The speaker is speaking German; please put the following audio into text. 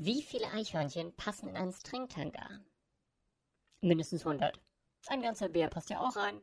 Wie viele Eichhörnchen passen in einen Stringtanker? Mindestens 100. Ein ganzer Bär passt ja auch rein.